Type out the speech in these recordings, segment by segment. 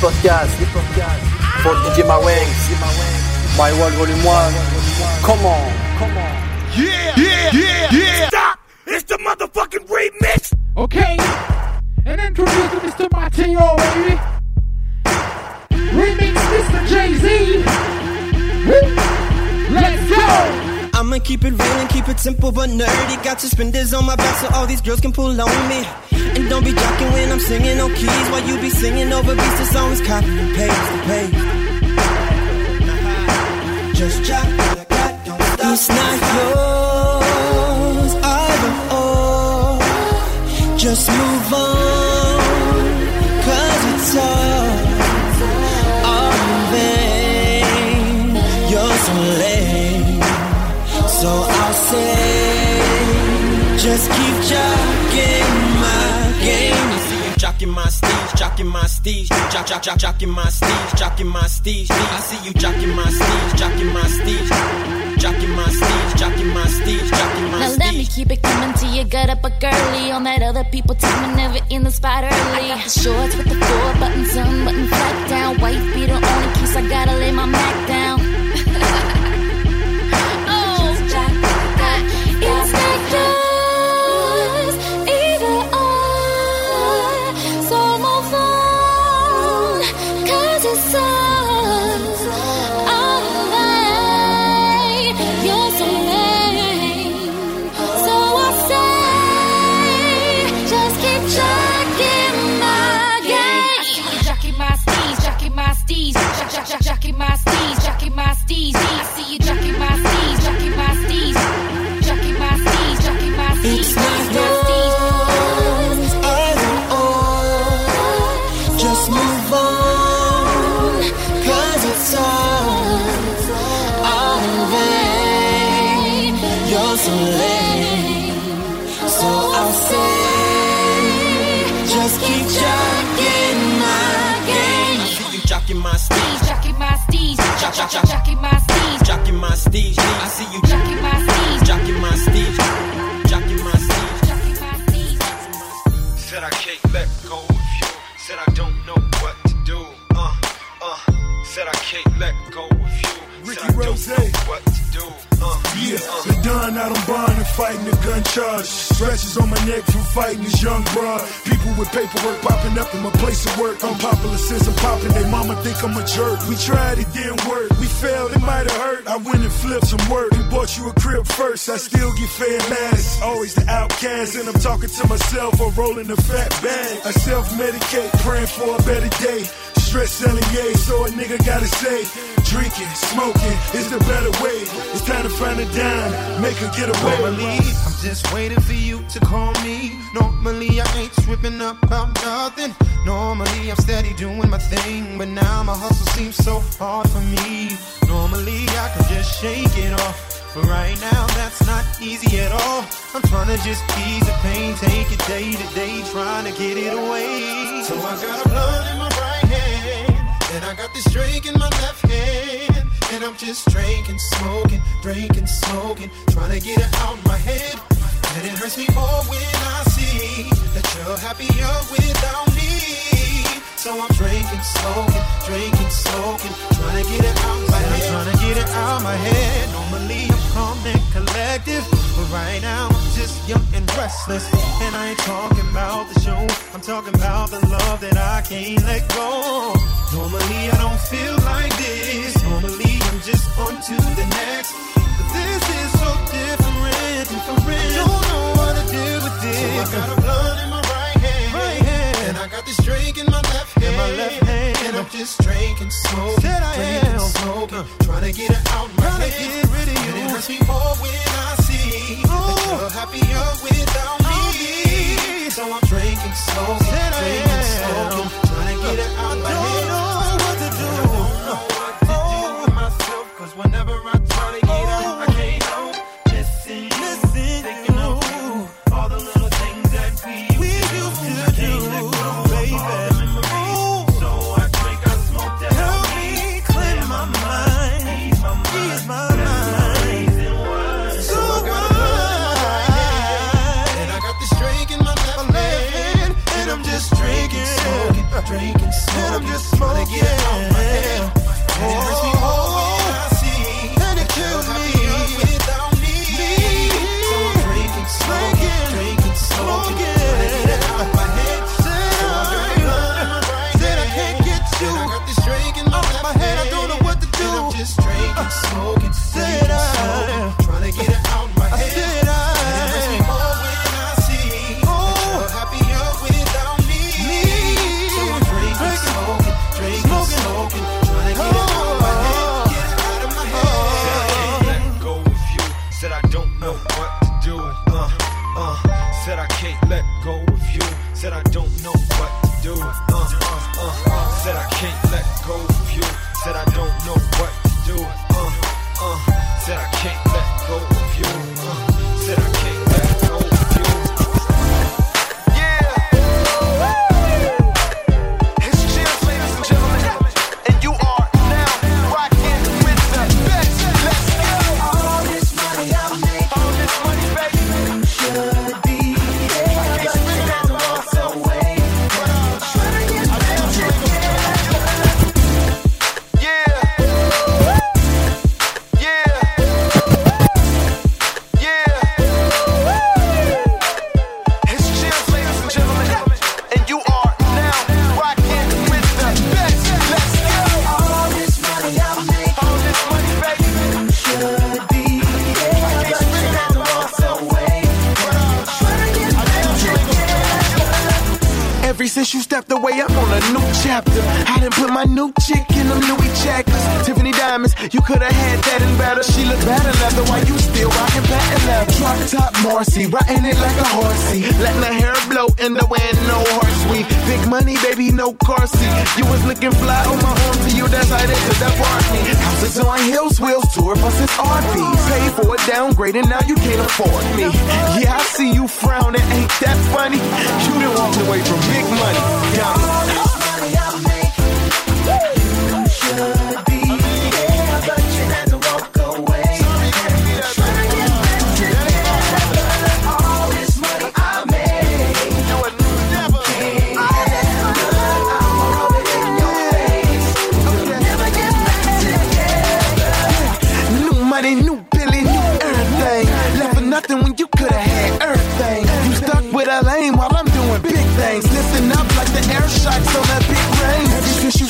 podcast. For DJ Mawengs. My World Volume 1. Come on. Come on. Yeah, yeah, yeah, yeah. Stop! It's the motherfucking remix. Okay, and introduce to Mr. Mateo, baby. Remix Mr. Jay Z. Let's go. I'ma keep it real and keep it simple but nerdy. Got suspenders on my back so all these girls can pull on me. And don't be jocking when I'm singing on keys while you be singing over beats. The songs copy and paste and paste. Just jock don't stop. It's not yours, either or. Just move on, cause it's all So I'll say, just keep jocking my game. You see you jocking my steez, jocking my steez, jock, jock, jock, jocking my steez, jocking my steez. I see you jocking my steez, jocking my steez, jocking my steez, jocking my steez, jocking my Now let me keep it coming to you, gut up a girly. On that other people time, never in the spot early. I got the shorts with the four buttons, unbutton flat down. White beater on in case I gotta lay my Mac down. My steez, Jacking my steez, Jock, jock, jock. jacking my steez, jocking my steez. I see you jacking my steez, jocking my steez, jocking my steez. jacking my steez. Said I can't let go of you. Said I don't know what to do. Uh, uh. Said I can't let go of you. Ricky Rose. what Yeah, the done out on bond and fighting the gun charge. Scratches on my neck from fighting this young broad. People with paperwork popping up in my place of work. Unpopular since I'm popping. They mama think I'm a jerk. We tried, it didn't work. We failed, it might have hurt. I went and flipped some work. We bought you a crib first. I still get fed last. Always the outcast, and I'm talking to myself or rolling a fat bag. I self medicate, praying for a better day. Stress selling yay, so a nigga gotta say, drinking, smoking is the better way. It's time to find a dime, make her get away. Normally, I'm just waiting for you to call me. Normally, I ain't tripping up about nothing. Normally, I'm steady doing my thing, but now my hustle seems so hard for me. Normally, I could just shake it off. But right now, that's not easy at all. I'm trying to just ease the pain, take it day to day, trying to get it away. So I got a blunt in my right hand, and I got this drink in my left hand. And I'm just drinking, smoking, drinking, smoking, trying to get it out my head. And it hurts me more when I see that you're happier without me. So I'm drinking, smoking, drinking, smoking, trying to get it out my head. Trying to get it out my head. Normally I'm calm and collective, but right now I'm just young and restless. And I ain't talking about the show, I'm talking about the love that I can't let go. Normally I don't feel like this. Normally I'm just on to the next. But this is so different, different. Don't know what to do with this. So I got a blunt I got this drink in my left hand, my left hand. and I'm just drinking, smoking, Said I drinking, am. smoking, uh. trying to get it out my head. Get rid of you. And it hurts me more when I see that oh. you're happier without me. Oh, so I'm drinking, smoking, drinking, smoking, trying to get it out my head. Don't know what to do. I don't know what to do with myself, 'cause whenever I try to is art fees. Paid for a downgrade and now you can't afford me. Yeah, I see you frowning, ain't that funny? You done walked away from big money. Yeah.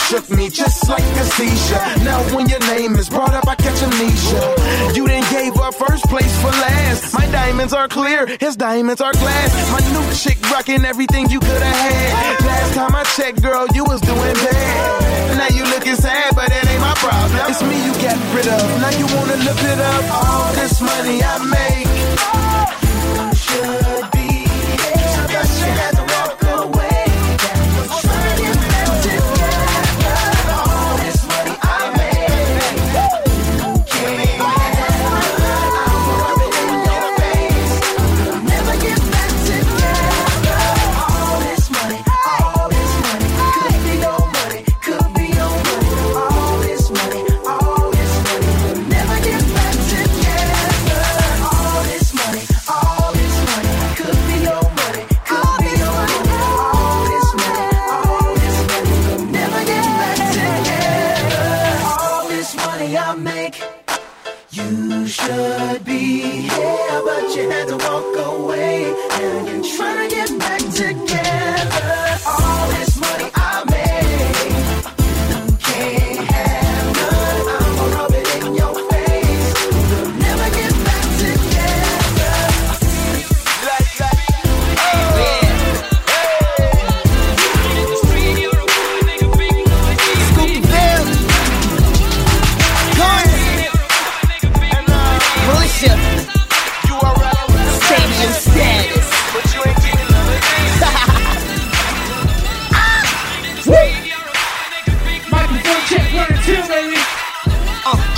shook me just like a seizure. Now when your name is brought up, I catch amnesia. You then gave up first place for last. My diamonds are clear, his diamonds are glass. My new chick rocking everything you could have had. Last time I checked, girl, you was doing bad. Now you looking sad, but it ain't my problem. It's me you got rid of. Now you wanna look it up. All this money I make.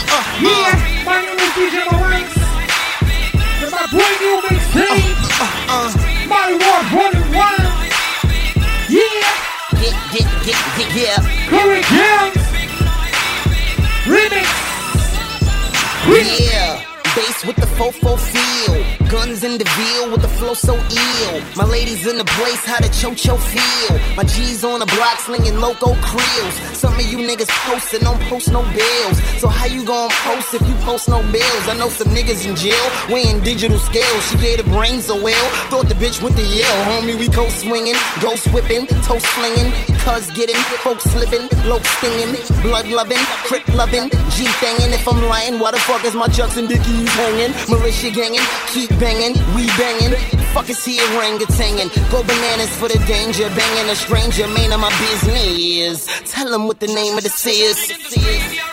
Uh, yeah, my name is DJ Marinx. It's my brand new mixtape. Uh, uh, uh. my Ward 101. Yeah. Yeah, yeah, yeah, yeah, yeah. Curry Games. Remix. Yeah. Bass with the fofo feel. Guns in the veal with the flow so ill. My ladies in the place, how the cho-cho feel. My G's on the block slinging loco creels. Some of you niggas posting, don't post no bills. So how you gon' post if you post no bills? I know some niggas in jail weighing digital scales. She gave the brains so well. Thought the bitch went to Yale. Homie, we go swinging, ghost whipping, toast slinging. Cuz getting, folks slipping, low stinging, blood loving, crip loving, G thangin'. If I'm lying, why the fuck is my chucks and dickies hanging? Militia gangin', keep banging, we banging. Fuck is he orangutangin'? Go bananas for the danger, banging a stranger. Man of my business. Tell him what the name of this is.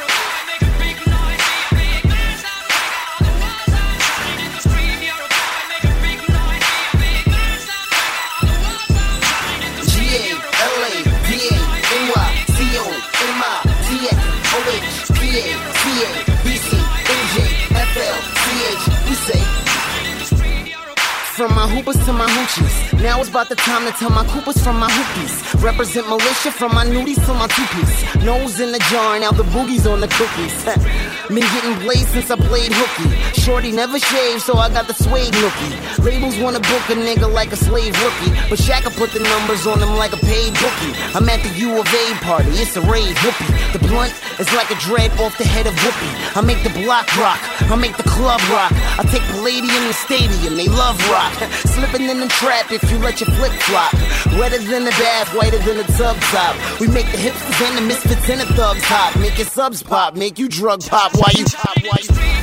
From my hoopers to my hoochies. Now it's about the time to tell my coopers from my hoopies. Represent militia from my nudies to my two-piece. Nose in the jar, now the boogies on the cookies. Been getting blazed since I played hooky. Shorty never shaved, so I got the suede nookie. Labels wanna book a nigga like a slave rookie. But Shaq put the numbers on him like a paid bookie. I'm at the U of A party, it's a rave whoopee. The blunt is like a dread off the head of whoopee. I make the block rock, I make the club rock. I take Palladium and Stadium, they love rock. Slipping in the trap if you let your flip flop. Wetter than the bath, whiter than the tub top. We make the hipsters and the misfits and the thugs hop. Make your subs pop, make you drug pop while you pop, while you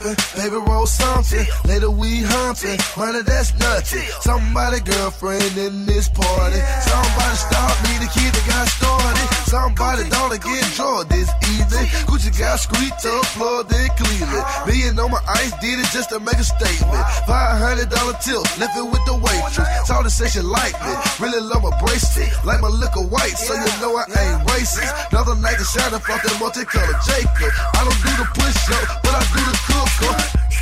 baby roll something. Later we humping, money that's nothing. Somebody girlfriend in this party. Somebody stop me the kid that got started. Somebody don't get drunk this evening. Gucci got squeaked up, Florida and Cleveland. Million on my ice, did it just to make a statement. Five hundred dollar tip, left it with the waitress. Her say she like me, really love my bracelet. Like my liquor white, so you know I ain't racist. Another night to shine up off that multicolored Jacob. I don't do the push up, but I do the cook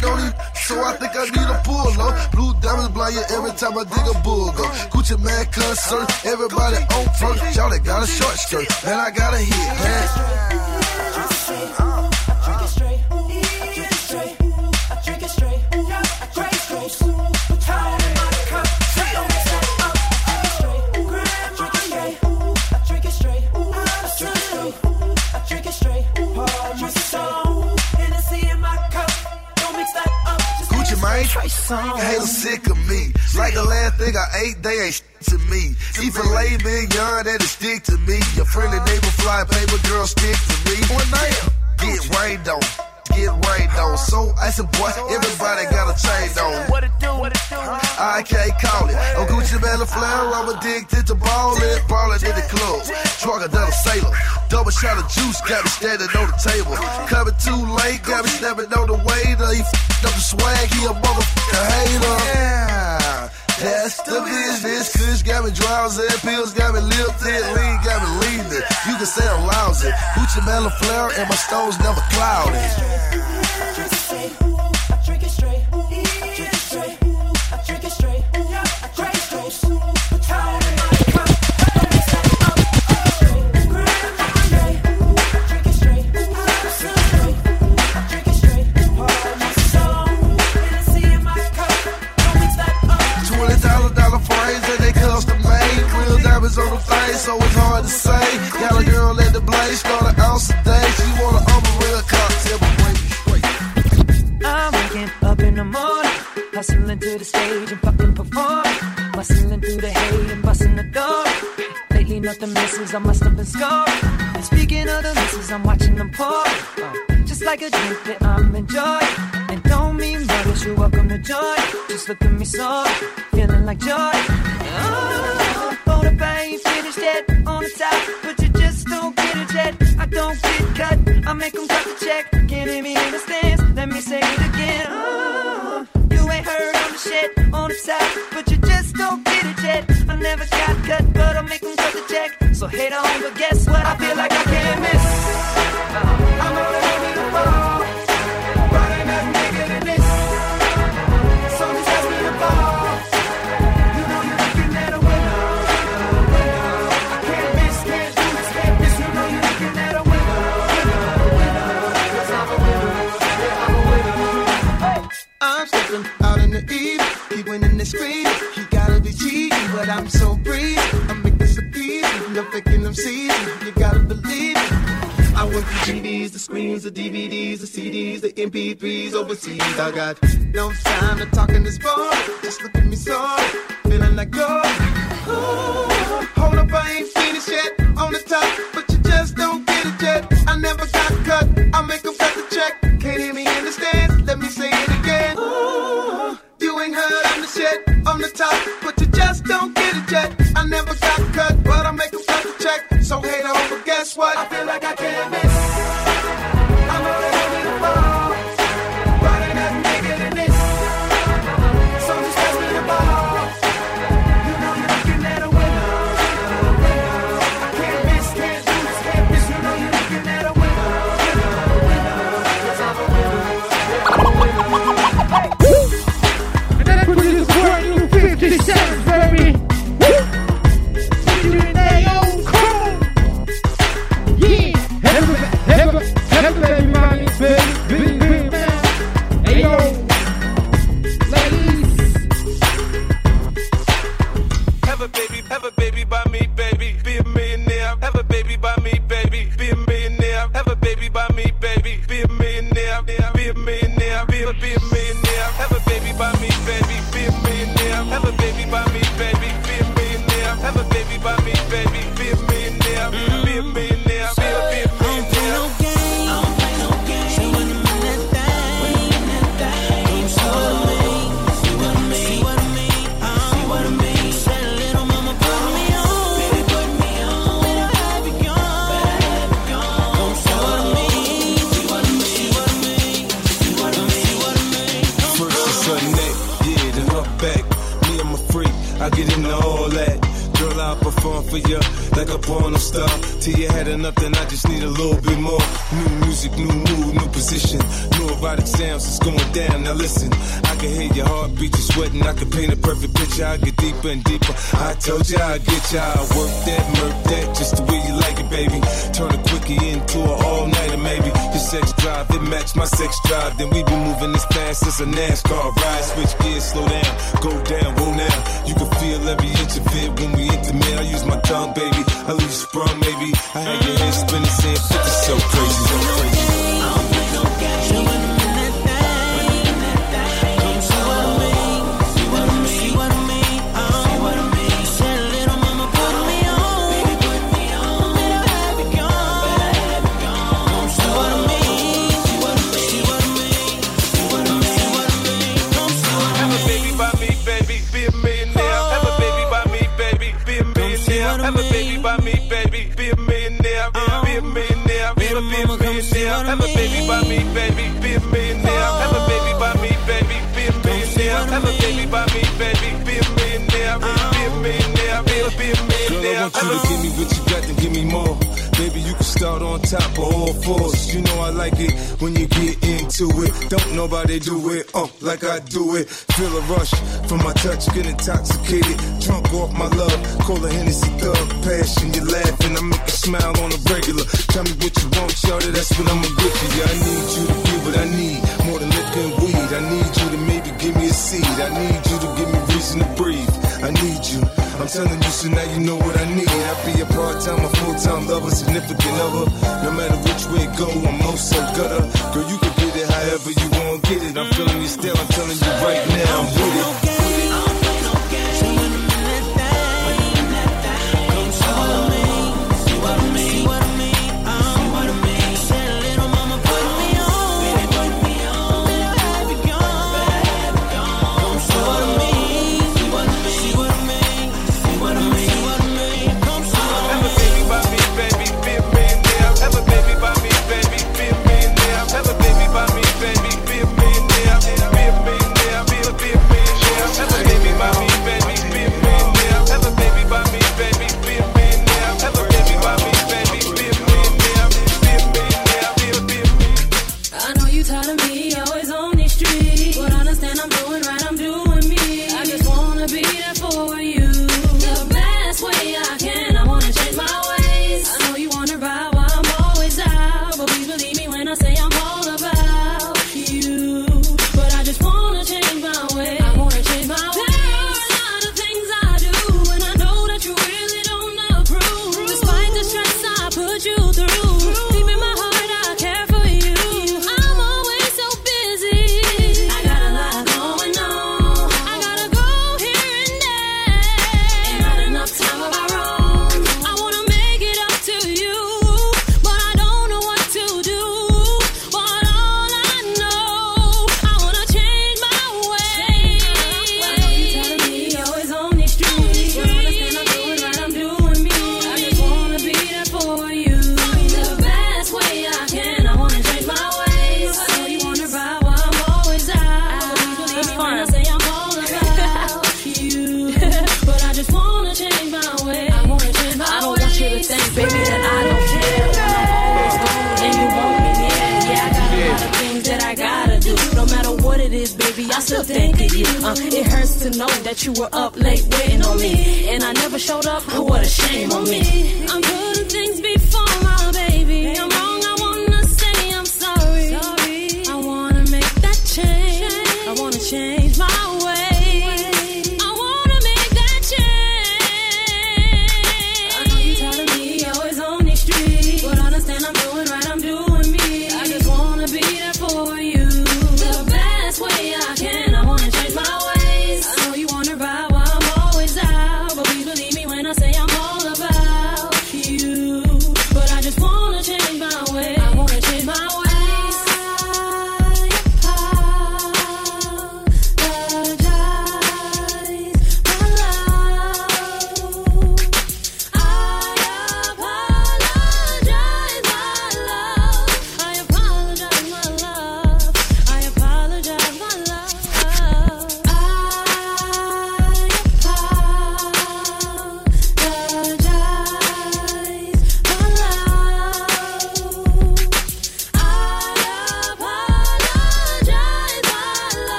Don't So I think I need a pull up. Blue diamonds blind you every time I dig a bug up. Gucci Mane concert, everybody on first. Y'all that got a short skirt, man I got a hit, man. Gucci Mane, haters sick of me. Like the last thing I ate, they ain't to me. Even lay me young, that'll stick to me. Your friendly uh-huh. neighbor fly paper girl stick to me. One night, get rained on. Get rained on. So I said, boy, everybody got a chain on. What it do? What it do? I can't call it. A Gucci Mane, a flare, I'm uh-huh. addicted to ballin'. Ballin' in the club. Trucker than a sailor. Double shot of juice, got me standing on the table. Coming too late, got me snapping on the waiter. He f***ed up the swag, he a motherfucker hater. Yeah. That's the business. Kush got me drowsy. Pills got me tint. Lean got me leaning. You can say I'm lousy. Gucci Melon flare and my stones never cloudy. On the face, so it's hard to say. Got a girl at the blaze, start an ounce a day. She want a umber real cocktail, but break it. I'm waking up in the morning, hustling to the stage and fucking performing. Bustling through the hay and busting the door. Lately, nothing misses, I must have been scoring. And speaking of the misses, I'm watching them pour. Just like a drink that I'm enjoying. And don't mean brothers, you're welcome to join. Just look at me so, feeling like joy. Cut, I make them cut the check. Can't hear me in the stands, let me say it again. Uh, you ain't heard on the shit on the top, but you just don't get it yet. I never got cut, but I'll make 'em cut the check. So hate on, but guess what? I feel like screens, the DVDs, the CDs, the MP3s overseas. I got no time to talk in this bar. Just look at me sorry, feeling like gold. Ooh, have a baby by me, then I just need a little bit more. New music, new mood, new position. New erotic sounds, it's going down. Now listen, sweating. I can paint a perfect picture. I get deeper and deeper. I told you I'd get ya. I work that, murk that, just the way you like it, baby. Turn a quickie into an all nighter, maybe. Your sex drive, it match my sex drive. Then we be moving this fast since a NASCAR ride. Switch gears, slow down, go down, go now. You can feel every inch of it when we intimate. I use my tongue, baby. I leave you sprung, maybe. I had your head spinning, saying 50 so crazy, so crazy. Baby by me, baby. Be a millionaire. Be a millionaire. Be a a Girl, I want you to give me what you got, then give me more. Baby, you can start on top of all fours. You know I like it when you get into it. Don't nobody do it, uh, like I do it. Feel a rush from my touch, get intoxicated. Drunk off my love, call a Hennessy thug. Passion, you laughing, I make you smile on a regular. Tell me what you want, shorty, that's what I'ma give you. I need you to give what I need, more than liquor and weed. I need you to seed. I need you to give me reason to breathe. I need you. I'm telling you, so now you know what I need. I be a part-time, a full-time lover, significant other. No matter which way it go, I'm most so gutter. Girl, you can get it however you want, get it. I'm feeling you still, I'm telling you right now, I'm with it.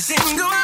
Single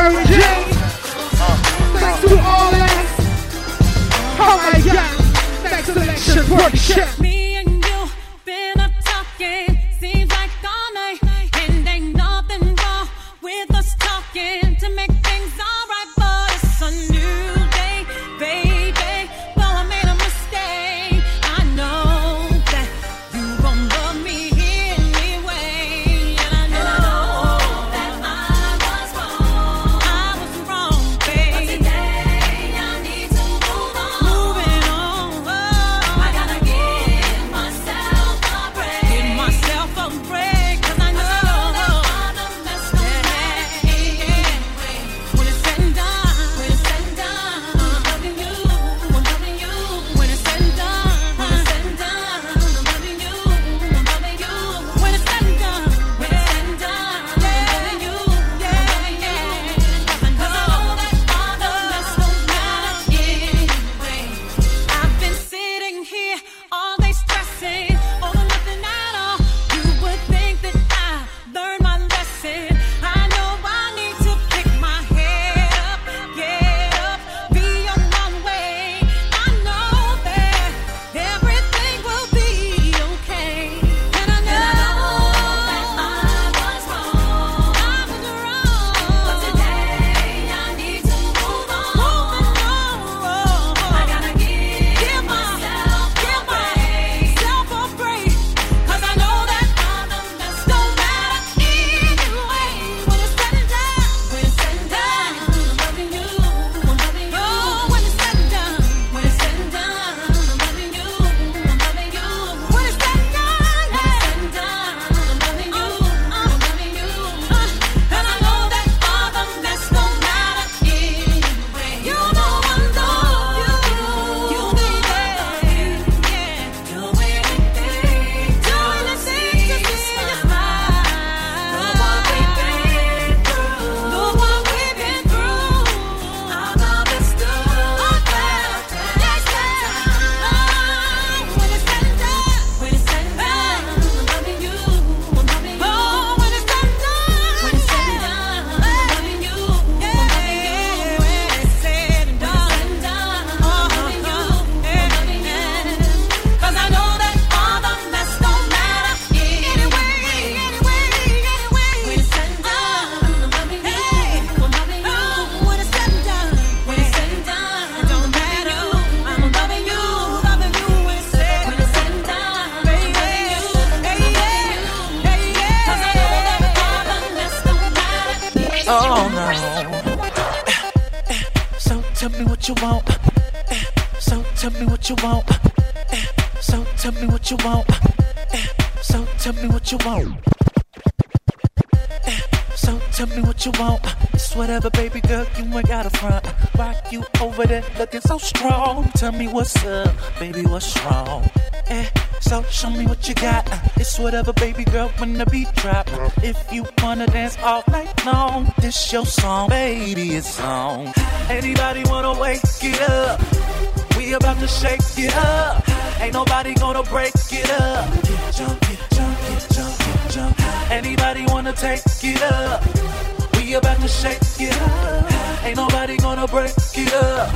encouraging. Thanks to all this. Oh my God. Thanks to selection workshop. Tell me what's up, baby, what's wrong? Eh, so show me what you got. It's whatever, baby girl, when the beat drop. If you wanna dance all night long, this your song, baby, it's on. Anybody wanna wake it up? We about to shake it up. Ain't nobody gonna break it up. Get jump, get jump, get jump, get jump. Anybody wanna take it up? we about to shake it up. Ain't nobody gonna break it up.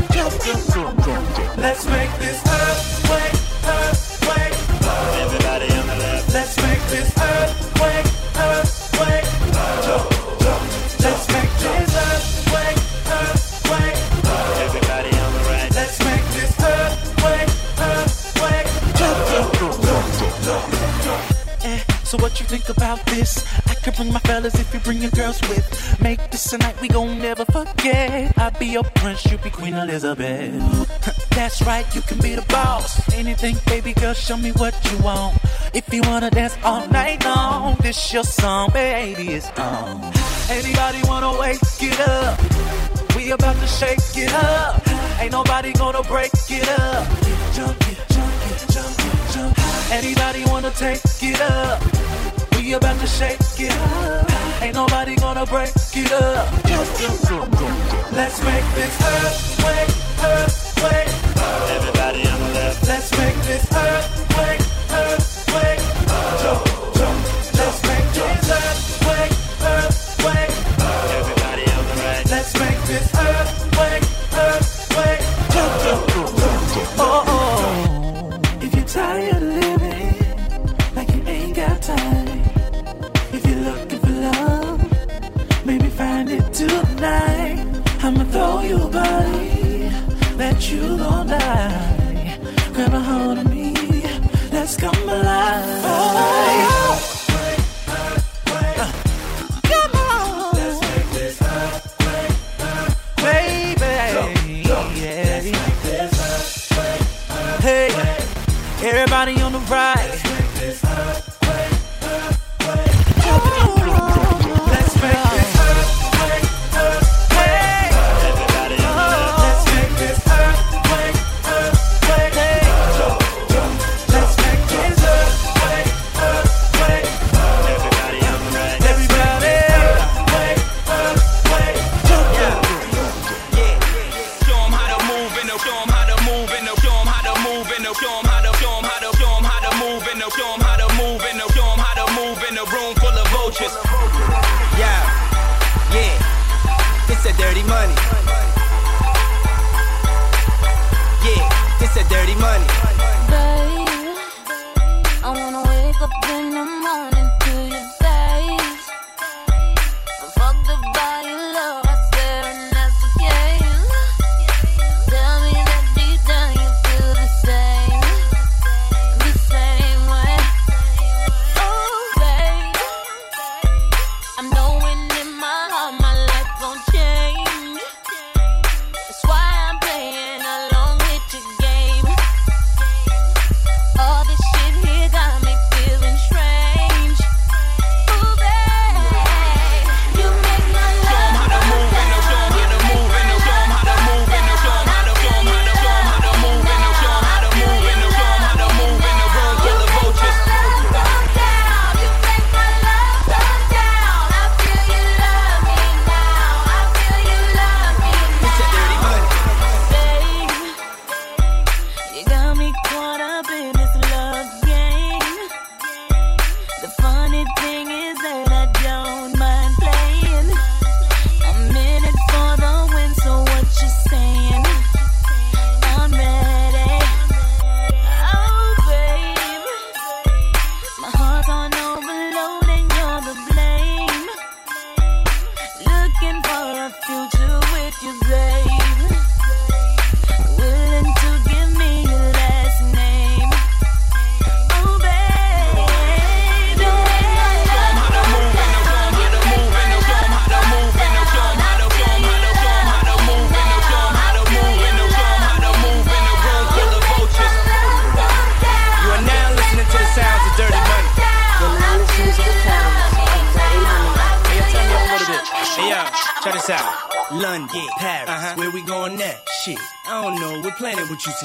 Let's make this earthquake, earthquake. Everybody on the left. Let's make this earthquake. what you think about this. I could bring my fellas if you bring your girls with. Make this a night we gon' never forget. I'll be your prince, you be Queen Elizabeth. That's right, you can be the boss. Anything, baby girl, show me what you want. If you wanna dance all night long, this your song, baby, it's on. Anybody wanna wake it up? We about to shake it up. Ain't nobody gonna break it up. Jump it, jump it, jump it, jump it. Anybody wanna take it up? We about to shake it up. Ain't nobody gonna break it up. Let's make this earthquake, earth.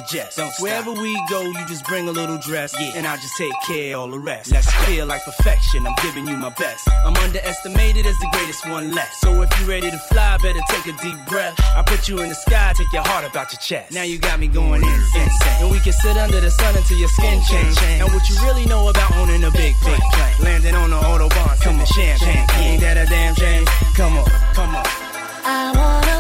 Planning suggest. Don't stop. Wherever we go, you just bring a little dress, yeah. and I'll just take care of all the rest. Let's feel like perfection. I'm giving you my best. I'm underestimated as the greatest one left. So if you're ready to fly, better take a deep breath. I put you in the sky, take your heart about your chest. Now you got me going insane, and we can sit under the sun until your skin change. And what you really know about owning a big plane, landing on the autobahn, come on, champagne. Ain't that a damn shame? Come on, come on. I wanna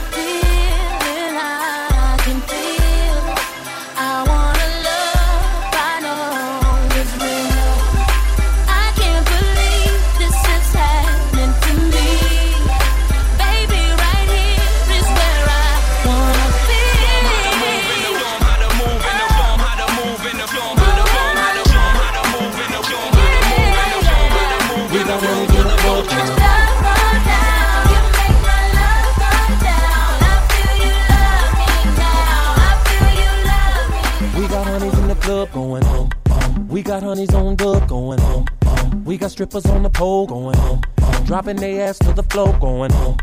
club going home. Um. We got honeys on dub going home. Um. We got strippers on the pole going home. Um. Dropping their ass to the floor going home.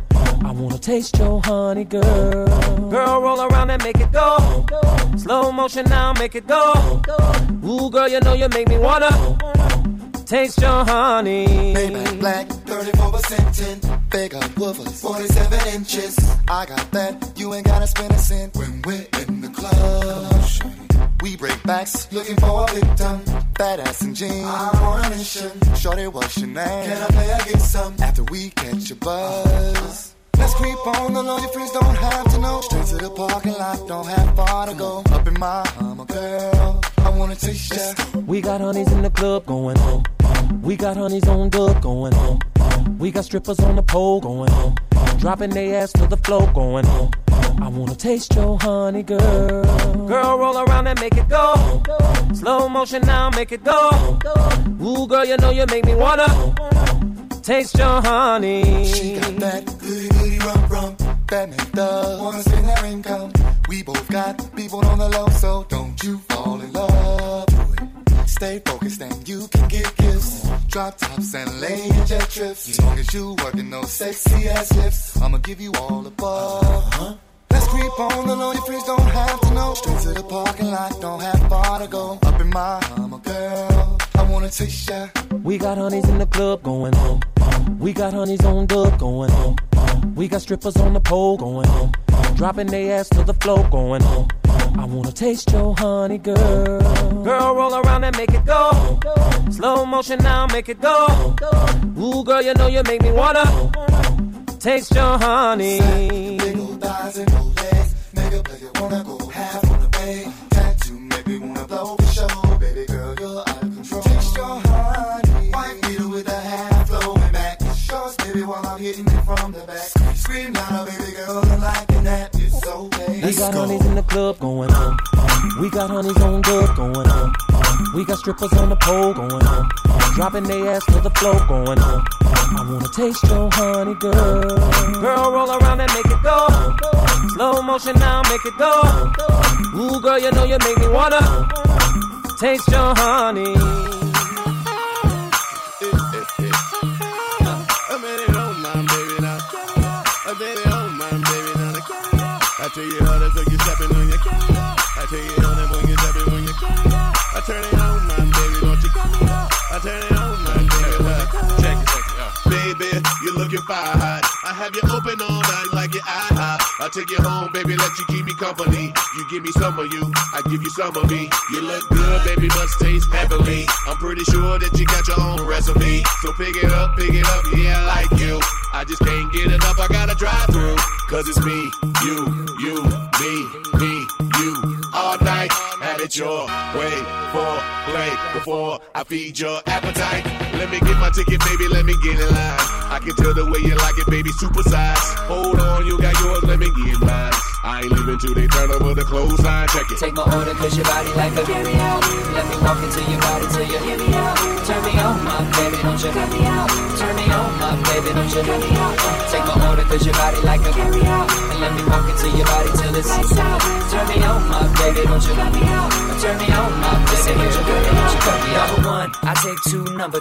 I wanna taste your honey, girl. Girl, roll around and make it go. Slow motion now, make it go. Ooh, girl, you know you make me wanna taste your honey. Maybach black, 34% tint, bigger woofers, 47 inches. I got that, you ain't gotta spend a cent when we're in the club. We break backs, looking for a victim. Badass ass and jeans, I'm on a mission. Shorty, what's your name? Can I play or get some? After we catch a buzz. Let's creep on the low, your friends don't have to know. Straight to the parking lot, don't have far to go. Up in my Hummer, girl, I wanna taste ya. We got honeys in the club going home. We got honeys on dub going home. We got strippers on the pole going home. Dropping their ass to the floor going home. I wanna taste your honey, girl. Girl, roll around and make it go. Slow motion now, make it go. Ooh, girl, you know you make me wanna taste your honey. She got that goody goody rum rum that make the wanna spend her income. We both got people on the low, so don't you fall in love. Stay focused and you can get gifts. Drop tops and lay in jet trips. As long as you working those sexy ass lips, I'ma give you all above. Uh-huh. Creep on the low, your friends don't have to know. Straight to the parking lot, don't have far to go. Up in my Hummer, girl, I wanna taste ya. We got honeys in the club going home. We got honeys on dub going home. We got strippers on the pole going home. Dropping their ass to the floor going home. I wanna taste your honey, girl. Girl, roll around and make it go. Slow motion now, make it go. Ooh, girl, you know you make me wanna taste your honey. Big old thighs and old legs, make a player wanna go half on the bay. Tattoo make me wanna blow for show. Baby girl, you're out of control. Taste your honey, white with a half flowing back. Shorts, baby, while I'm hitting it from the back. Scream louder, baby girl, I'm liking that. It's okay. We got honeys in the club going home. We got honeys on dub going home. We got strippers on the pole going home. Dropping their ass to the floor going on. I wanna taste your honey, girl. Girl, roll around and make it go. Slow motion now, make it go. Ooh, girl, you know you make me wanna taste your honey. I tell you how to take you stepping on your I tell you how to when you stepping on your I turn it on, my baby, don't you? call me out. I turn it on, my baby. Check it, check it out. Baby, you're looking fire hot. I have you open all I'll take you home, baby, let you keep me company. You give me some of you, I give you some of me. You look good, baby, must taste heavenly. I'm pretty sure that you got your own recipe. So pick it up, pick it up, yeah, I like you. I just can't get enough, I gotta drive through. Cause it's me, you, you, me, me, you. All night, have it your way for play before I feed your appetite. Let me get my ticket, baby, let me get in line. I can tell the way you like it, baby, super size. Hold on, you got yours, let me get mine. I ain't leaving till they turn over the clothesline, check it. Take my order cause your body like a carry out. Let me walk into your body till you hear me out. Turn me on, my baby, don't you cut me out. Turn me on, my baby, don't you cut me out. Take my order cause your body like a carry out. And let me walk into your body till it's lights out. Turn me on, my baby, don't you cut me out. Turn me on, my baby, don't you cut me out. Don't you cut me out. Number one, I take two number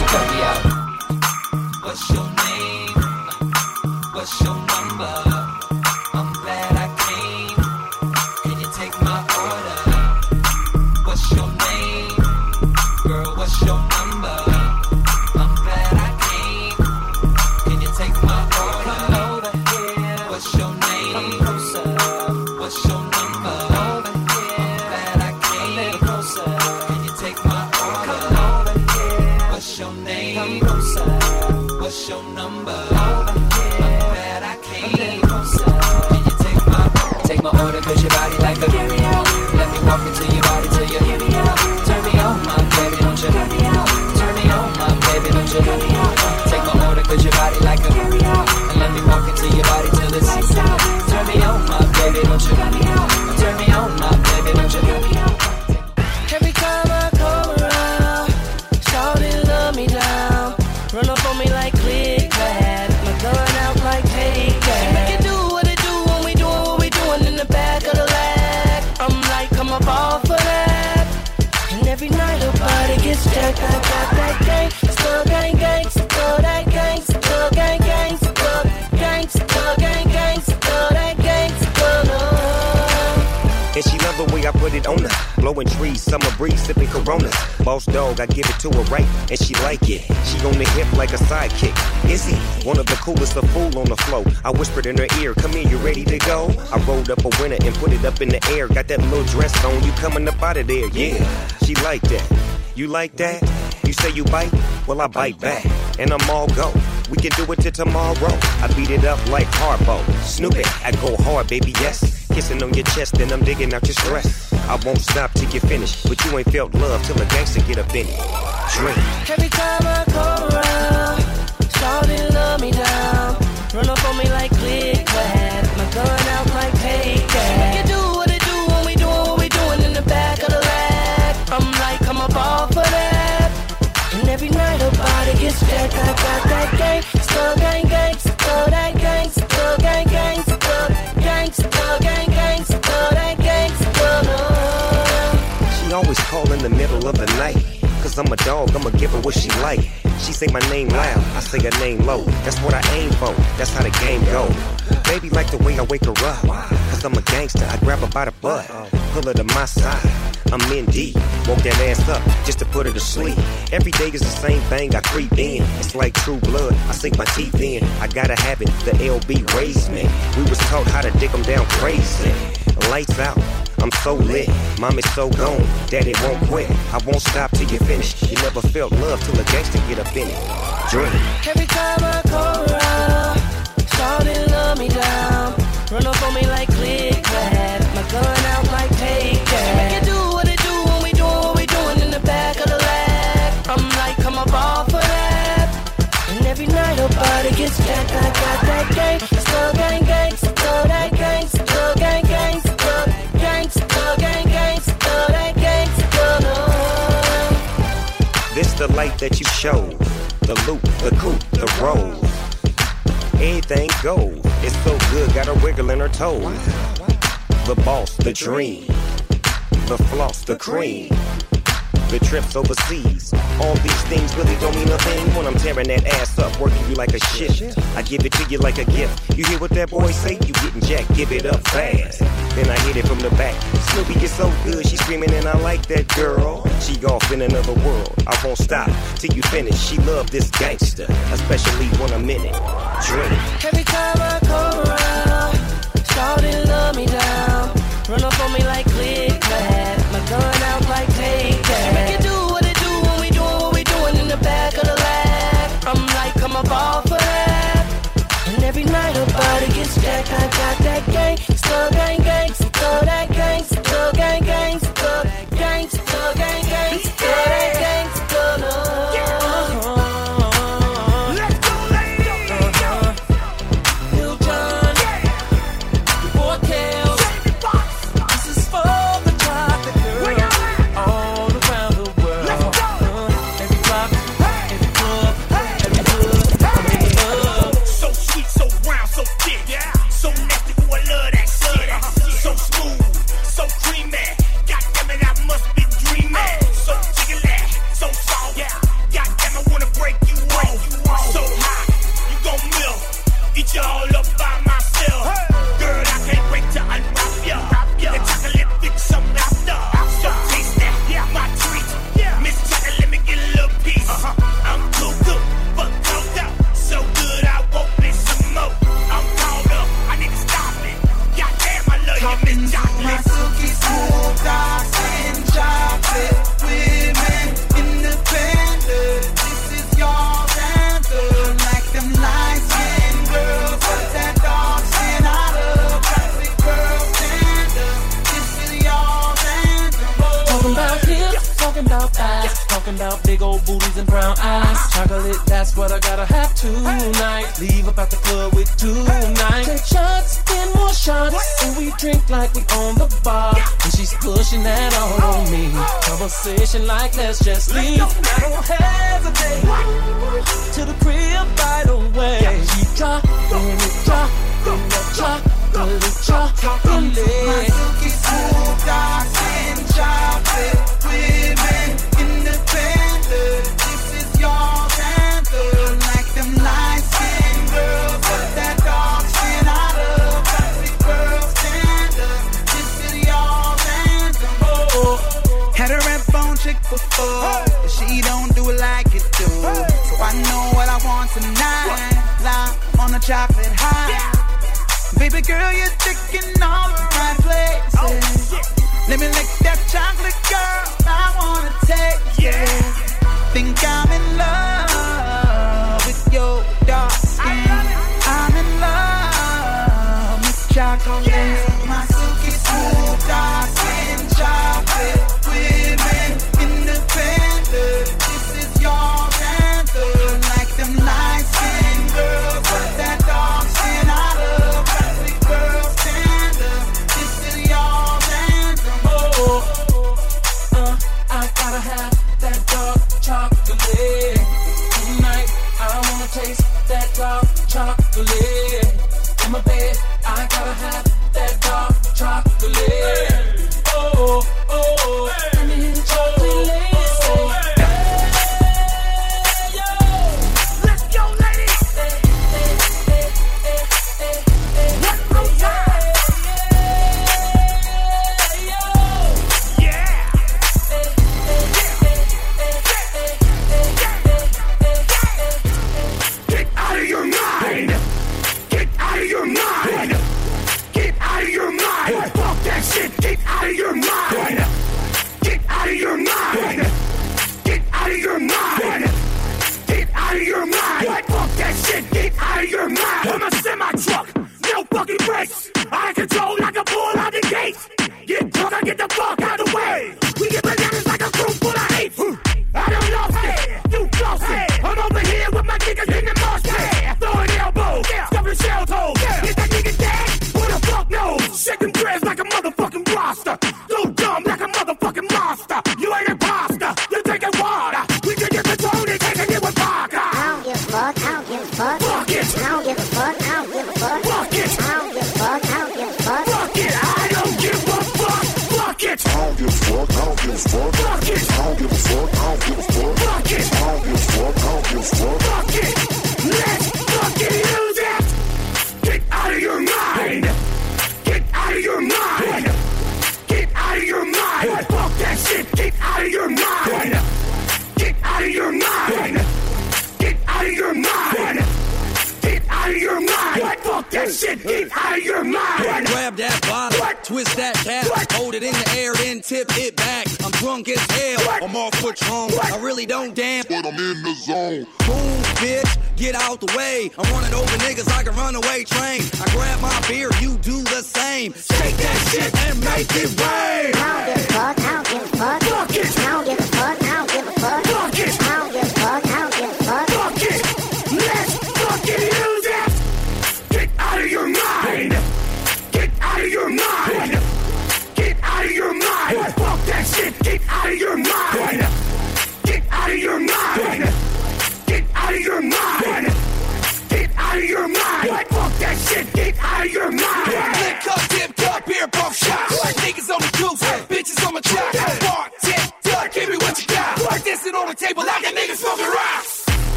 What's your name? What's your number? Summer breeze, sipping coronas. Boss dog, I give it to her right, and she like it. She on the hip like a sidekick. Is he one of the coolest, a fool on the flow. I whispered in her ear, come here, you ready to go? I rolled up a winner and put it up in the air. Got that little dress on, you coming up out of there, yeah. She like that. You like that? You say you bite? Well, I bite back, and I'm all go. We can do it till tomorrow. I beat it up like Harpo. Snoop it, I go hard, baby, yes. Kissing on your chest, and I'm digging out your stress. I won't stop till you finish, but you ain't felt love till a gangster get up in it. Drink. Every time I come around, shawty love me down. Always call in the middle of the night. Cause I'm a dog, I'ma give her what she like. She say my name loud, I say her name low. That's what I aim for, that's how the game go. Baby like the way I wake her up. Cause I'm a gangster, I grab her by the butt. Pull her to my side, I'm in deep. Woke that ass up just to put her to sleep. Every day is the same thing, I creep in. It's like true blood, I sink my teeth in. I gotta have it, the LB raised me. We was taught how to dig them down crazy. Lights out. I'm so lit, mom is so gone that it won't quit. I won't stop till you finish. You never felt love till a gangster get up in it. Drink. Every time I come around, shawty love me down. Run up on me like click clack. My gun out like payback. Make it do what it do when we doing what we doing in the back of the lag. I'm like, come up all for that. And every night her body gets jacked. I got that gang, still gang the light that you show. The loop, the coupe, the roll. Anything goes. It's so good, got her wiggling her toes. The boss, the dream. The floss, the cream. The trips overseas. All these things really don't mean a thing when I'm tearing that ass up, working you like a shit. I give it to you like a gift. You hear what that boy say? You getting jacked, give it up fast. Then I hit it from the back. Snoopy is so good, she screaming and I like that girl. She off in another world. I won't stop till you finish. She love this gangster, especially when I'm in it. Drink. Every time I come around, shawty love me down. Run up on me like click clack. My gun out like payback. Make it do what it do when we doing what we doing in the back of the lag. I'm like, I'm up all for that. And every night her body gets jacked. I got that gang, still gang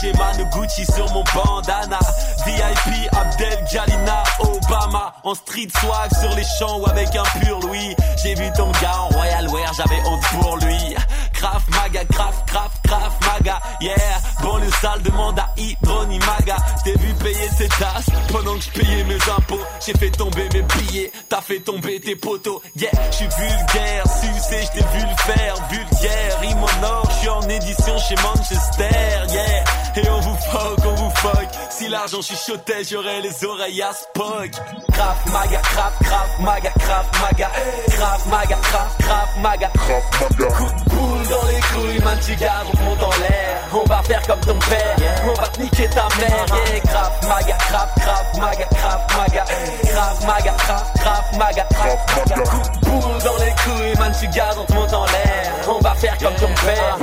son DG, man, Gucci sur mon bandana. VIP, Abdel, Galina, Obama. En street swag sur les champs ou avec un pur Louis. J'ai vu ton gars en Royal Wear, j'avais honte pour lui. Craf Maga, Craf, Craf, Craf Maga, yeah Bon le sale demande à Hydroni Maga T'ai vu payer ses tasses? Pendant que je payais mes impôts J'ai fait tomber mes billets, t'as fait tomber tes poteaux. Yeah, je suis vulgaire, sucé, je t'ai vu le faire. Vulgaire, or, je suis en édition chez Manchester l'argent chuchotait, j'aurais les oreilles à Spock. Craf Maga, Craf, Craf Maga, Craf Maga Craf Maga, Craf, Craf Maga. Coup de boule dans les couilles, man, tu gardes, on te monte en l'air. On va faire comme ton père, on va te niquer ta mère. Yeah, Craf Maga, Craf, Craf Maga, Craf Maga Craf Maga, Craf, Craf Maga Craf Maga. Coup de boule dans les couilles, man, tu gardes, on te monte en l'air. On va faire comme ton père.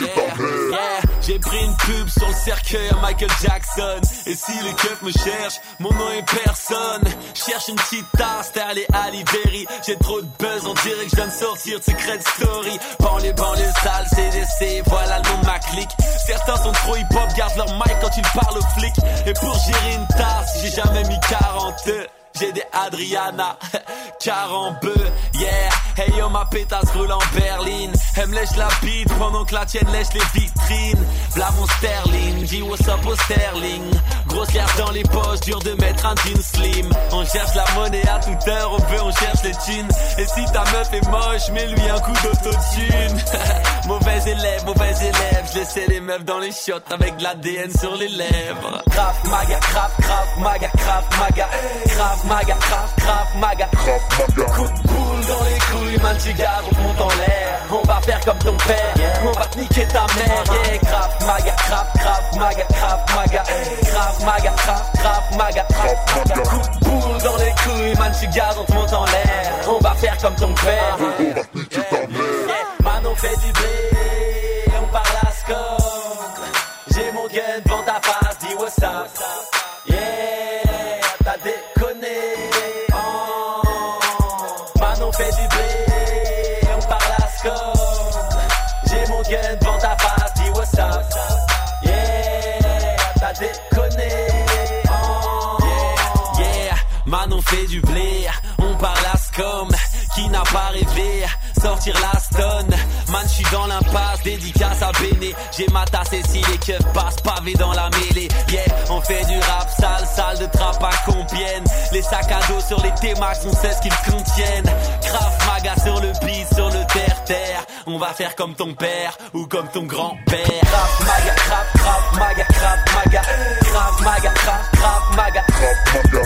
Yeah, J'ai pris une pub sur le cercueil à Michael Jackson. Et si les keufs me cherchent, mon nom est personne. Cherche une petite tasse, t'es allé à Libéry. J'ai trop de buzz, on dirait que je viens de sortir de Secret Story. Banlieue, banlieue sale, CDC, voilà le nom de ma clique. Certains sont trop hip-hop, gardent leur mic quand ils parlent aux flics Et pour gérer une tasse, j'ai jamais mis 40 j'ai des Adriana, carambeu, yeah. Hey yo, ma pétasse roule en berline. Elle me lèche la bite pendant que la tienne lèche les vitrines. V'là mon sterling, dis what's up au sterling. Grosse carte dans les poches, dur de mettre un jean slim. On cherche la monnaie à toute heure, on veut, on cherche les thunes. Et si ta meuf est moche, mets-lui un coup d'autotune. mauvais élève, mauvais élève. Je laissais les meufs dans les shots avec de l'ADN sur les lèvres. Crap maga, crap, crap maga, crap maga. Crap maga, crap, crap maga. Coup de boule dans les couilles, man, tu gardes, on te monte en l'air. On va faire comme ton père, on va te niquer ta mère. Yeah, crap maga, crap, crap maga, crap maga. Crap maga, crap, crap maga. Coup de boule dans les couilles, man, tu gardes, on te monte en l'air. On va faire comme ton père. Yeah, man, on fait du blé, on parle à score. J'ai mon gun devant ta face, dis what's up. Fait du blé, on parle à scum. Qui n'a pas rêvé sortir la stone Man, je suis dans l'impasse, dédicace à Béné. J'ai ma tasse et si les keufs passent pavé dans la mêlée. Yeah, on fait du rap sale, sale de trappe à Compiègne. Les sacs à dos sur les T-Max, on sait ce qu'ils contiennent. Craft maga sur le beat, sur le terre-terre. On va faire comme ton père ou comme ton grand-père. Craft maga, craft, craft maga, craft maga. Craft maga, craft, craft maga. Boule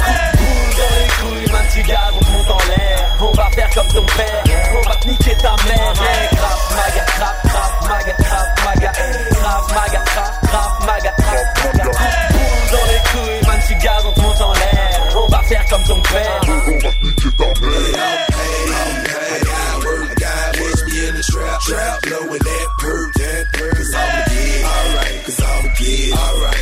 dans les couilles, man, tu gardes, on te monte en l'air. On va faire comme ton père, on va te niquer ta mère. Craft maga, craft, craft maga, craft maga. Craft maga, craft, craft maga, craft maga. Boule dans les couilles, man, tu gardes, on te monte en l'air. On va faire comme ton père. Trap, blowing that perk, that perk, cause I'm a kid, alright, cause I'm a kid, alright,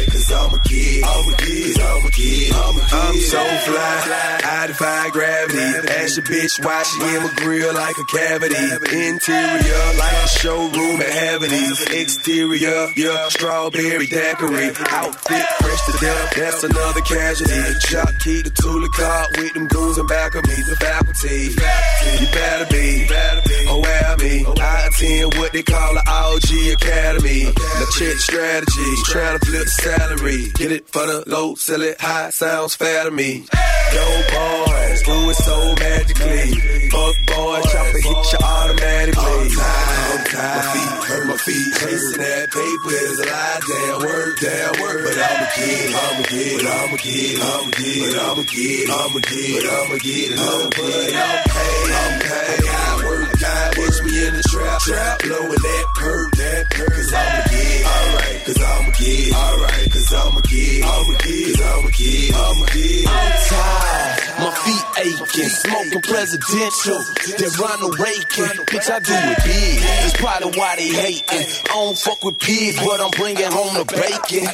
I'm a kid, I'm a kid, I'm a kid. I'm so fly, I defy gravity, ask your bitch why she in my grill like a cavity, interior like a showroom at Haverty's, exterior, yeah, strawberry daiquiri, outfit fresh to death, that's another casualty, shot key to Tula car with them goons in back of me, the faculty, you better be, oh, aware of me. I attend what they call an OG Academy. Now check strategy, trying to flip the salary. Get it for the low, sell it high, sounds fair to me. dope boys, do it so magically. Fuck boys, chopper hit you automatically. On time, my feet hurt, my feet chasing that paper is a lie. Damn word, damn word, but I'ma get, it, I'ma get, it, I'ma get, it, I'ma get, it, I'ma get, it, I'ma get, it, I'ma get it, I'ma get it. I'm paid, I'm paid. I got work, Push me in the trap, trap, blowing that perk, that perk, cause I'ma get, it, alright, cause I'ma get, it, alright, cause I'ma get, it, I'ma get, it, cause I'ma get, it, I'ma get. it. I'm tired, my feet aching, smoking presidential, then Ronald Reagan. Bitch, I do it big. That's probably why they hating. I don't fuck with pigs, but I'm bringing home the bacon.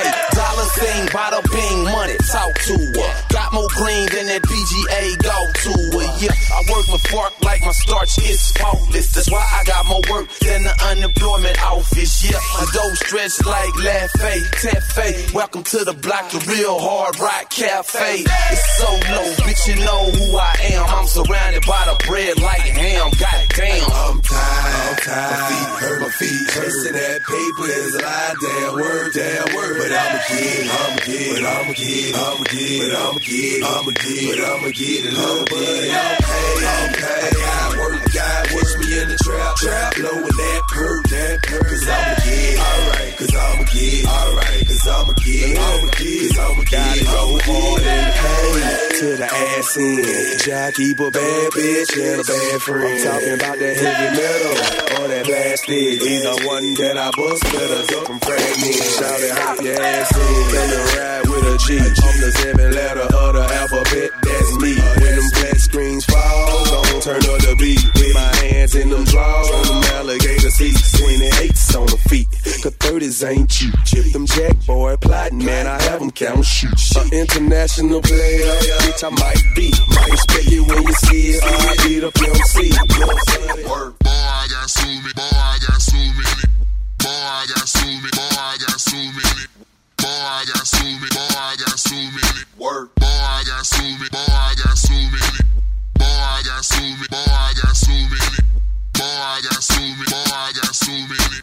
Hey, dollar sing, bada bing, money, talk to her. Got more green than that PGA go to her. Yeah, I work my fork like my starch is faultless. That's why I got more work than the unemployment office. Yeah, my dough stretched like Laffy Taffy. Welcome to the block, the real hard rock cafe. It's so low, bitch, you know who I am. I'm surrounded by the bread like ham. Goddamn. I'm tired, I'm tired. My feet hurt, my feet chasing that paper is a lie. Damn word, damn word, but but I'm a kid, I'm a kid, but I'm a kid, I'm a kid, but I'm a kid, I'm a kid, but I'm a kid, and I'm a kid. Okay, okay. God push me in the trap, trap, blowing that perk, that perk, cause I'ma get, alright, cause I'ma get, alright, cause I'ma get, it, I'ma get, it, cause I'ma get, it, I'ma. Hey, to the ass end, Jack keep a bad bitch and a bad friend. I'm talking about that heavy metal. Or that plastic. Either one that I bust better up from fragments. Shout it, hop your ass in, come and ride with a G. I'm the seven letter of the alphabet, that's me. When them flat screens fall, turn up the beat. With my hands in them drawers, on them alligator seats. 28s on the feet, cause 30s ain't cheap. Chip them jack boy, plotting, man, I have them count shoot. An international player, bitch, I might be. Might expect it when you see it, I beat up MC. Work. Boy, I got so many. Boy, I got so many. Boy, I got so many. Boy, I got so many. Boy, I got so many. Boy, I got so many. Work. Boy, I got so many. Boy, I got got so many. Boy, I got so many. Boy, I got so many. Boy, I got so many.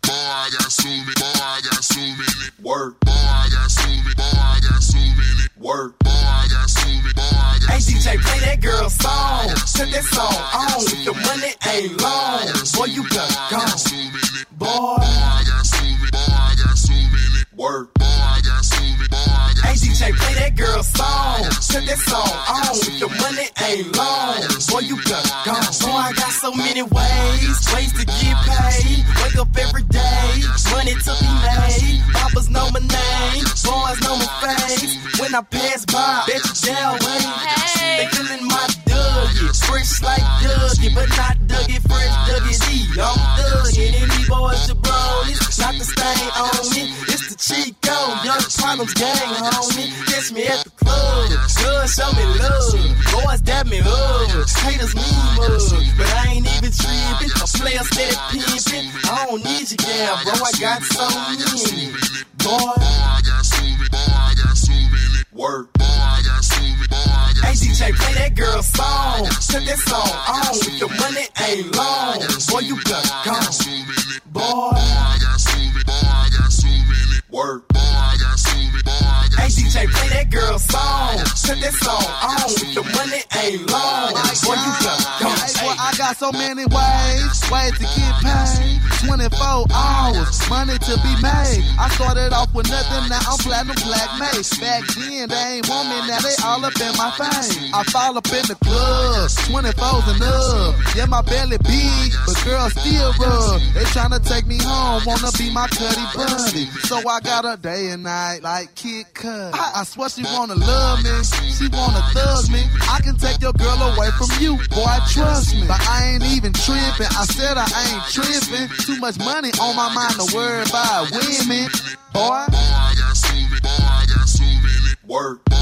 Boy, I got so many. Boy, I got so many. Work. Boy, I got so many. Boy, I got so many. Work. Boy, I got so many. Boy, I got Hey so DJ, many. play that girl song. Set that song on. Your money ain't long, boy, you done gone. Boy, I got so many. Boy, I got so many. Work. Boy, I girl song. Set that song on. If your money ain't long, boy, you done gone. Boy, I got so many ways, ways to get paid. Wake up every day, money to be made. Papas know my name, boys know my face. When I pass by, bet you down wait. They feeling my Dougie, fresh like Dougie, but not Dougie, fresh Dougie D. I'm Dougie, and these boys are bronies, not the stain on It's Chico, young problems gang me. Catch me at the club, good, show me love. Boys dab me up, haters me mug, but I ain't even tripping. A player steady pimping. I don't need you, yeah, bro. I got so many. Boy, got got. Work. Got got Hey DJ, play that girl song. Set that song on. If your money ain't long, boy, you done gone. Boy, got got many. Work. Boy, I got so many. Boy, I got hey DJ, play that girl song. Set that song on. Your money ain't long, boy, you got so many ways, ways to get paid. 24 hours, money to be made. I started off with nothing, now I'm platinum black made. Back then, they ain't want me, now they all up in my face. I fall up in the club, 24s and up. Yeah, my belly big, but girls still rub. They tryna take me home, wanna be my cutty buddy. So I got her day and night, like Kid Cudi. I, I swear she wanna love me, she wanna thug me. I can take your girl away from you, boy, trust me. But I ain't even tripping, I said I ain't tripping. Too much money on my mind to worry about women, boy. I got so many. Boy, I got so many. Work. Boy,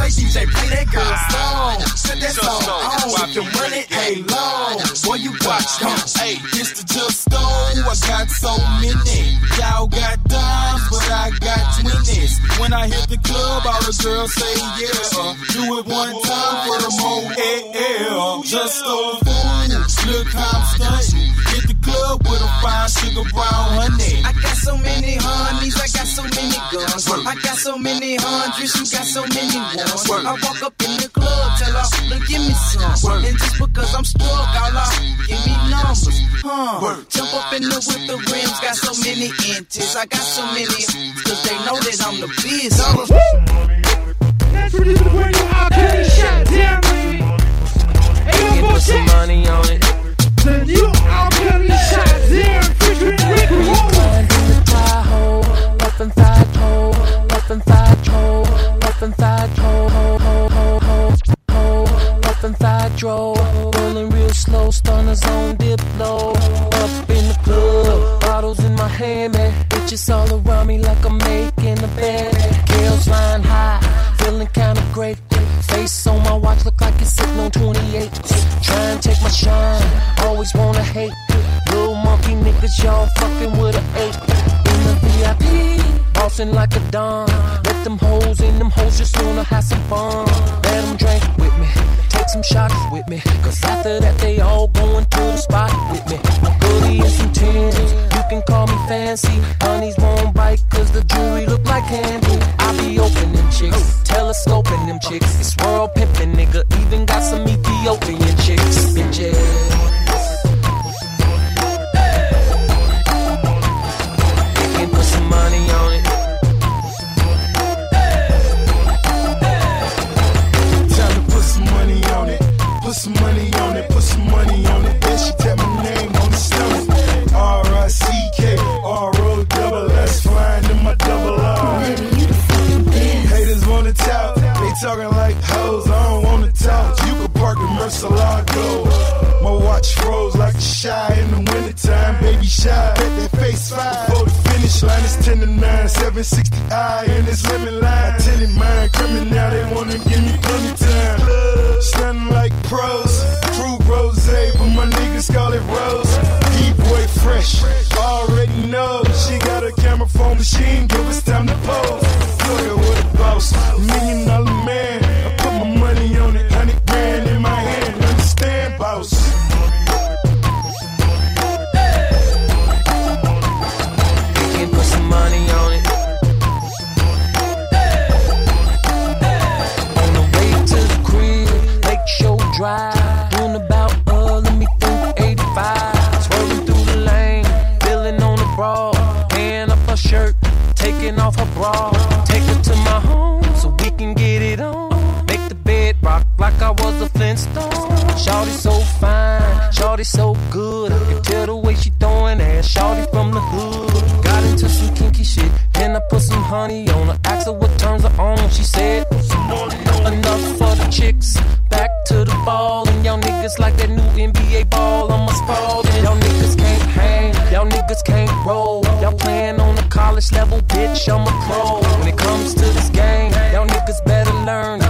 Boy, I got Say play that girl song. Set that song on. If your money ain't long, boy, you got gone. Hey, it's the just stone. I got so many. Y'all got dimes, but I got twenties. When I hit the club, all the girls say yeah. Uh, do it one time for the more AL. Just so fools, look how I'm stunting. Hit the club with a fine sugar brown honey. I got so many honeys, I got so many guns. I got so many hundreds, you got so many ones. I walk up in the club, tell her, look, give me some. And just because I'm stuck, all I give me numbers. Huh. Jump up in the with the rims, got so many inches. I got so many, cause they know that I'm the biz. Let's release the brand new R. Kelly shot down, baby. Hey, yo, Put some money on it. The new R. Kelly shot down, featuring Rick Roll. Up thigh toe, up thigh toe, up and thigh toe, ho ho ho ho ho, up thigh draw, rolling real slow, stunners on dip low, up in the club, bottles in my hand, man, bitches all around me like I'm making a bed, girls flying high, feeling kinda great, face on my watch look like it's sitting on 28, try and take my shine, always wanna hate, little monkey niggas y'all fucking with a eight in the VIP, bossing like a don. Let them hoes in them hoes just wanna have some fun. Let them drink with me, take some shots with me. Cause after that, they all going to the spot with me. A goodie and some tins, you can call me fancy. Honeys won't bite cause the jewelry look like candy. Chicks, telescoping them chicks. It's world pimping, nigga. Even got some Ethiopian chicks, line is 10 to 9. 760 I and it's lemon line. Tenant mine coming now. They wanna give me plenty time. Stunning like pros. Fruit rose, but my niggas call it rose. D-boy fresh. Already know. She got a camera phone machine. Give us time to pose. Look at what a boss. Million dollar man. I put my money on it. Honey on her. Asked her what turns her on. She said, Enough for the chicks. Back to the ball. And y'all niggas like that new NBA ball. I'm a sprawl. And y'all niggas can't hang. Y'all niggas can't roll. Y'all playing on the college level, bitch. I'm a pro. When it comes to this game, y'all niggas better learn.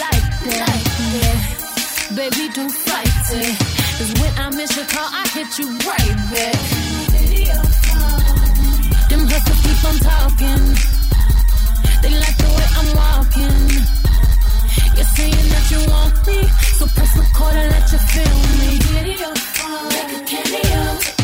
Like that. Yeah. Baby, don't fight it. Cause when I miss your call, I hit you right back. Them hustlers keep on talking. They like the way I'm walking. You're saying that you want me, so press record and let you feel me. Video phone, make a cameo.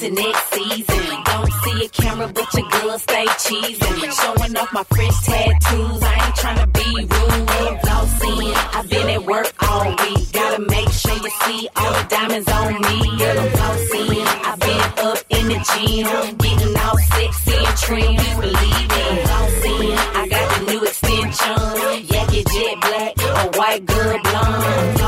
To next season. Don't see a camera, but your girl stay cheesing. Showing off my fresh tattoos. I ain't tryna be rude. I've been at work all week. Gotta make sure you see all the diamonds on me. Girl, I'm flossing. I've been up in the gym, getting all sexy and trim. Please believe. I'm flossing. I got the new extension. Yankee jet black, a white girl blonde.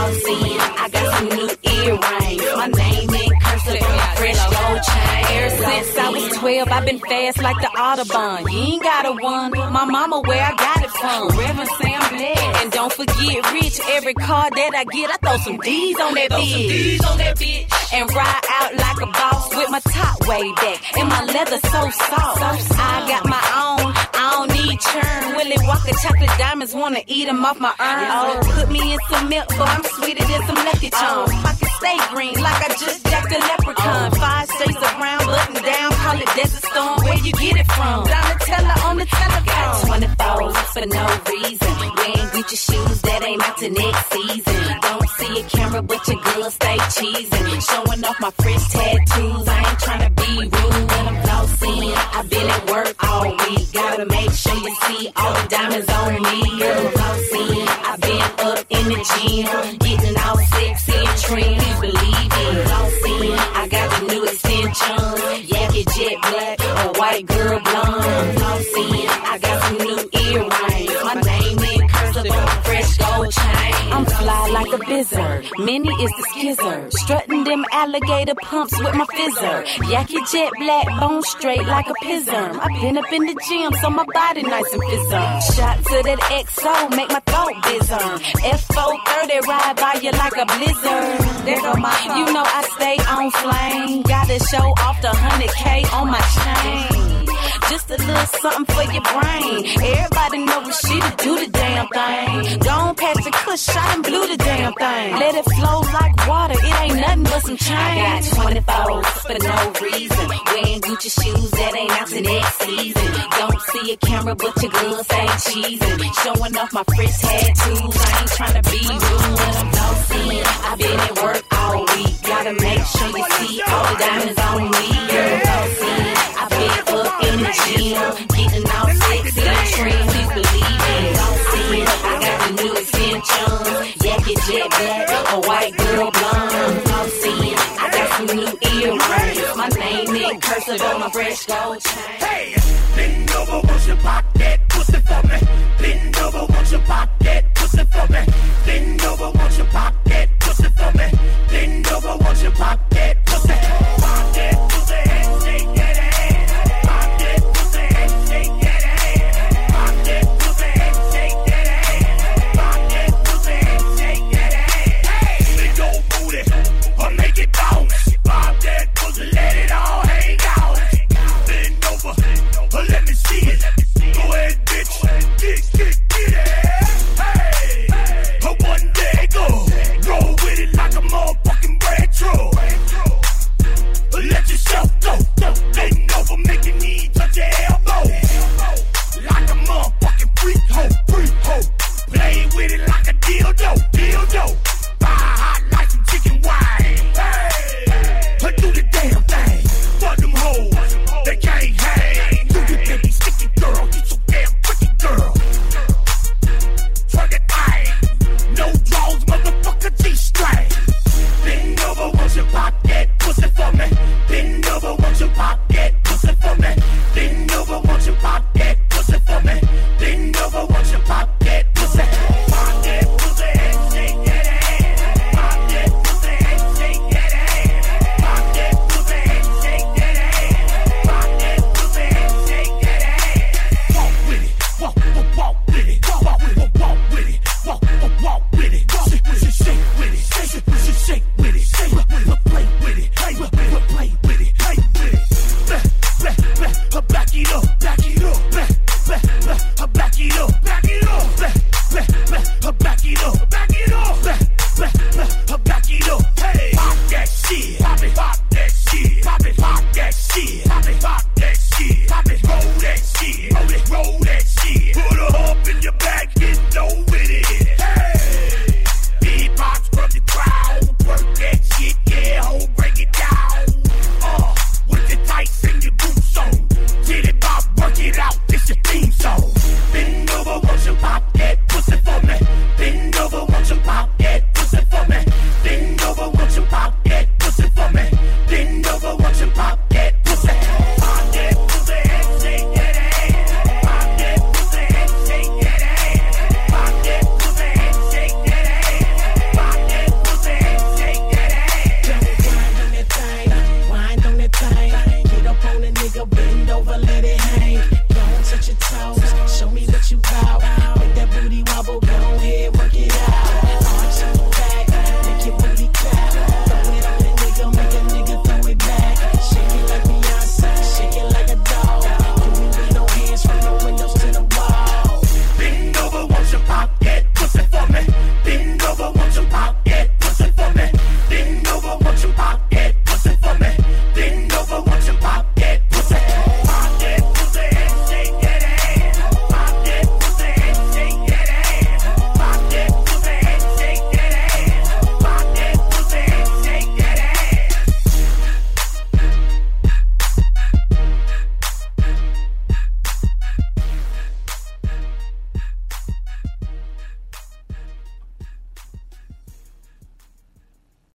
12, I've been fast like the Autobahn. You ain't got a one. My mama, where I got it from. Reverend Sam Black. And don't forget, Rich, every car that I get, I throw some D's on that bitch. on that bitch. And ride out like a boss with my top way back. And my leather so soft. I got my own, I don't need churn. Willie Walker chocolate diamonds, wanna eat 'em off my urn. Oh, put me in some milk, but I'm sweeter than some Lucky oh. Charms. Pocket stay green like I just jacked a leprechaun. Oh. Five shades of brown, button down, call it Desert Storm. Where you get it from? Oh. Donatella on the telephone. 24s for no reason. Wearing Gucci shoes that ain't out to next season. Don't see a camera, but your girl stay cheesing. Showing off my fresh tattoos. Sure you see all the diamonds on me. Girl, I'm. I've been up in the gym, getting all sexy and trim. Please believe me. Flossing. I got the new extension. Yankee jet black, a white girl I'm fly like a bizard. Minnie is the skizzer. Strutting them alligator pumps with my fizzer. Yankee jet black, bone straight like a pism. I've been up in the gym, so my body nice and fizzum. Shot to that XO, make my throat bizarre. F430 ride by you like a blizzard. My You know I stay on flame. Gotta show off the 100K on my chain. Just a little something for your brain. Everybody know what she to do the damn thing. Don't pass the kush, shot and blew the damn thing. Let it flow like water, it ain't nothing but some change. I got 24s for no reason. Wearing Gucci shoes that ain't out to next season. Don't see a camera, but your girl ain't cheesing. Showing off my fresh tattoos. I ain't tryna be rude when I'm flossing. I've been at work all week. Gotta make sure you see all the diamonds on me. Girl, up in the gym, getting all sexy and trim. Please believe it, don't see it. I got the new extensions, jacket jet black, a white girl blonde. Don't see it. I got some new earrings. My name is cursive on my fresh gold chain. Hey, bend over, won't you pop that pussy for me? Bend over, won't you pop that pussy for me? Bend over, won't you pop that pussy for me? Bend over, won't you pop that pussy? Play with it like a dildo, dildo.